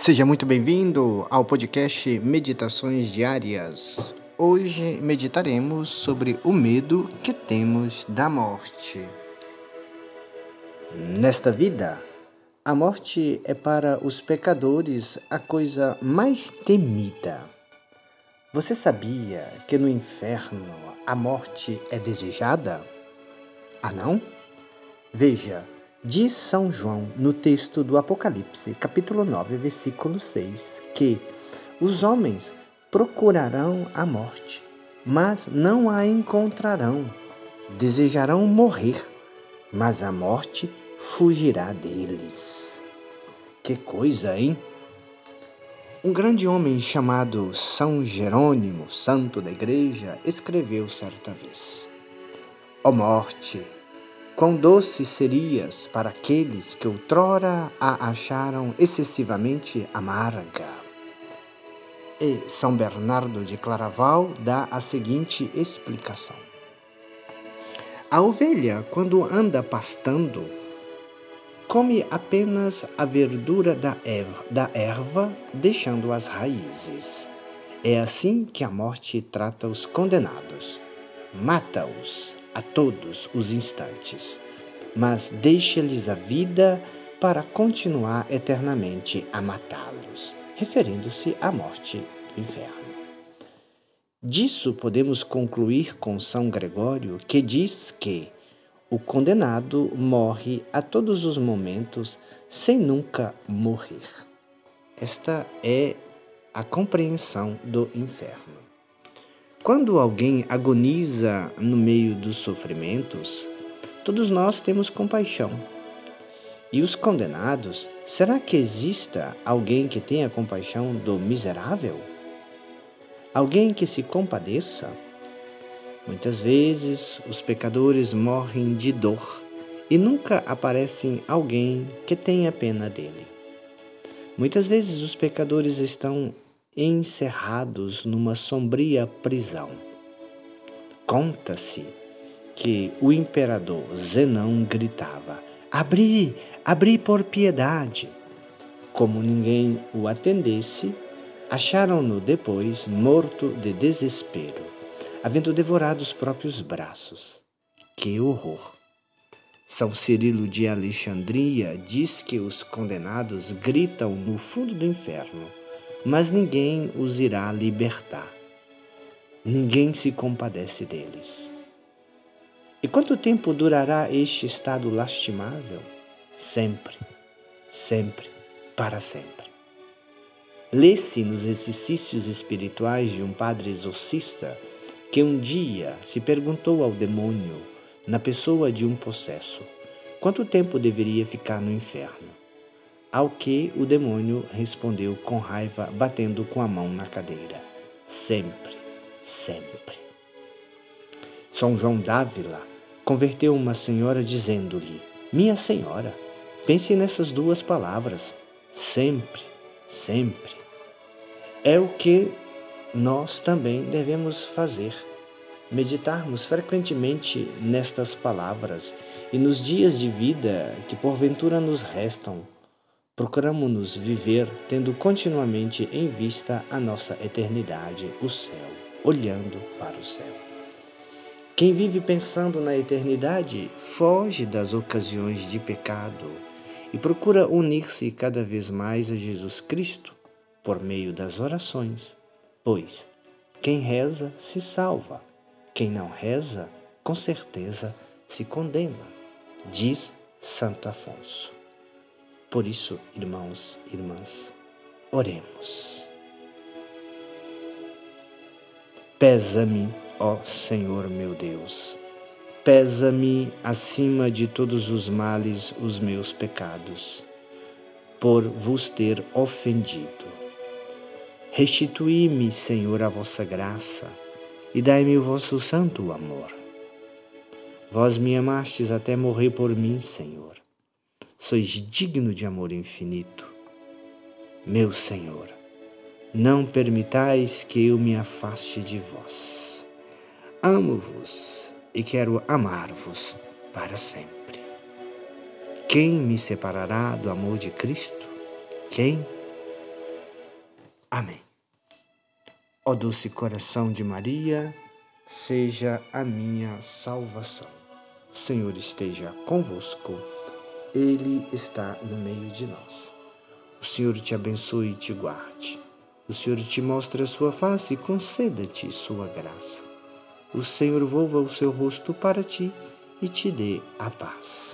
Seja muito bem-vindo ao podcast Meditações Diárias. Hoje meditaremos sobre o medo que temos da morte. Nesta vida, a morte é para os pecadores a coisa mais temida. Você sabia que no inferno a morte é desejada? Ah, não? Veja, diz São João no texto do Apocalipse, capítulo 9, versículo 6, que os homens procurarão a morte, mas não a encontrarão. Desejarão morrer, mas a morte fugirá deles. Que coisa, hein? Um grande homem chamado São Jerônimo, santo da igreja, escreveu certa vez: Ó oh morte, quão doce serias para aqueles que outrora a acharam excessivamente amarga. E São Bernardo de Claraval dá a seguinte explicação: A ovelha, quando anda pastando, come apenas a verdura da erva, da erva, deixando as raízes. É assim que a morte trata os condenados. Mata-os a todos os instantes, mas deixa-lhes a vida para continuar eternamente a matá-los, referindo-se à morte do inferno. Disso podemos concluir com São Gregório, que diz que o condenado morre a todos os momentos sem nunca morrer. Esta é a compreensão do inferno. Quando alguém agoniza no meio dos sofrimentos, todos nós temos compaixão. E os condenados, será que exista alguém que tenha compaixão do miserável? Alguém que se compadeça? Muitas vezes os pecadores morrem de dor e nunca aparece alguém que tenha pena dele. Muitas vezes os pecadores estão encerrados numa sombria prisão. Conta-se que o imperador Zenão gritava: Abri, abri por piedade. Como ninguém o atendesse, acharam-no depois morto de desespero, havendo devorado os próprios braços. Que horror! São Cirilo de Alexandria diz que os condenados gritam no fundo do inferno mas ninguém os irá libertar. Ninguém se compadece deles. E quanto tempo durará este estado lastimável? Sempre, sempre, para sempre. Lê-se nos exercícios espirituais de um padre exorcista que um dia se perguntou ao demônio, na pessoa de um possesso, quanto tempo deveria ficar no inferno. Ao que o demônio respondeu com raiva, batendo com a mão na cadeira: Sempre, sempre. São João d'Ávila converteu uma senhora dizendo-lhe: Minha senhora, pense nessas duas palavras: sempre, sempre. É o que nós também devemos fazer. Meditarmos frequentemente nestas palavras e nos dias de vida que porventura nos restam Procuramos-nos viver tendo continuamente em vista a nossa eternidade, o céu, olhando para o céu. Quem vive pensando na eternidade foge das ocasiões de pecado e procura unir-se cada vez mais a Jesus Cristo por meio das orações, pois quem reza se salva, quem não reza, com certeza se condena, diz Santo Afonso. Por isso, irmãos e irmãs, oremos. Pesa-me, ó Senhor meu Deus, pesa-me acima de todos os males os meus pecados, por vos ter ofendido. Restituí-me, Senhor, a vossa graça e dai-me o vosso santo amor. Vós me amastes até morrer por mim, Senhor sois digno de amor infinito. Meu Senhor, não permitais que eu me afaste de vós. Amo-vos e quero amar-vos para sempre. Quem me separará do amor de Cristo? Quem? Amém. Ó doce coração de Maria, seja a minha salvação. O Senhor esteja convosco, Ele está no meio de nós. O Senhor te abençoe e te guarde. O Senhor te mostre a sua face e conceda-te sua graça. O Senhor volva o seu rosto para ti e te dê a paz.